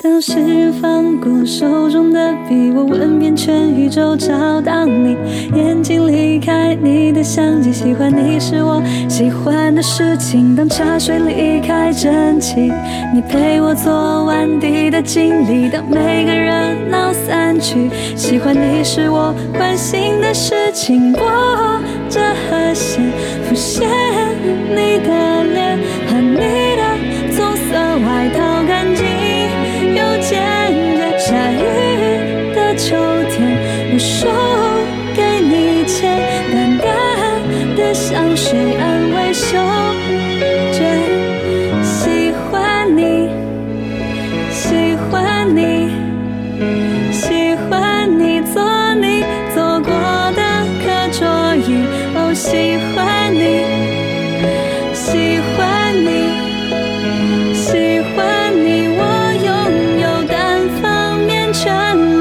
当时放过手中的笔，我问遍全宇宙找到你，眼睛离开你的相机，喜欢你是我喜欢的事情。当茶水离开蒸汽，你陪我做完底的经历。当每个热闹散去，喜欢你是我关心的事情。我这和弦，浮现你的秋天，我送给你浅淡的香水，安慰，嗅觉，喜欢你，喜欢你，喜欢你，坐你坐过的课桌椅，哦，喜欢你，喜欢你，喜欢你，我拥有单方面权。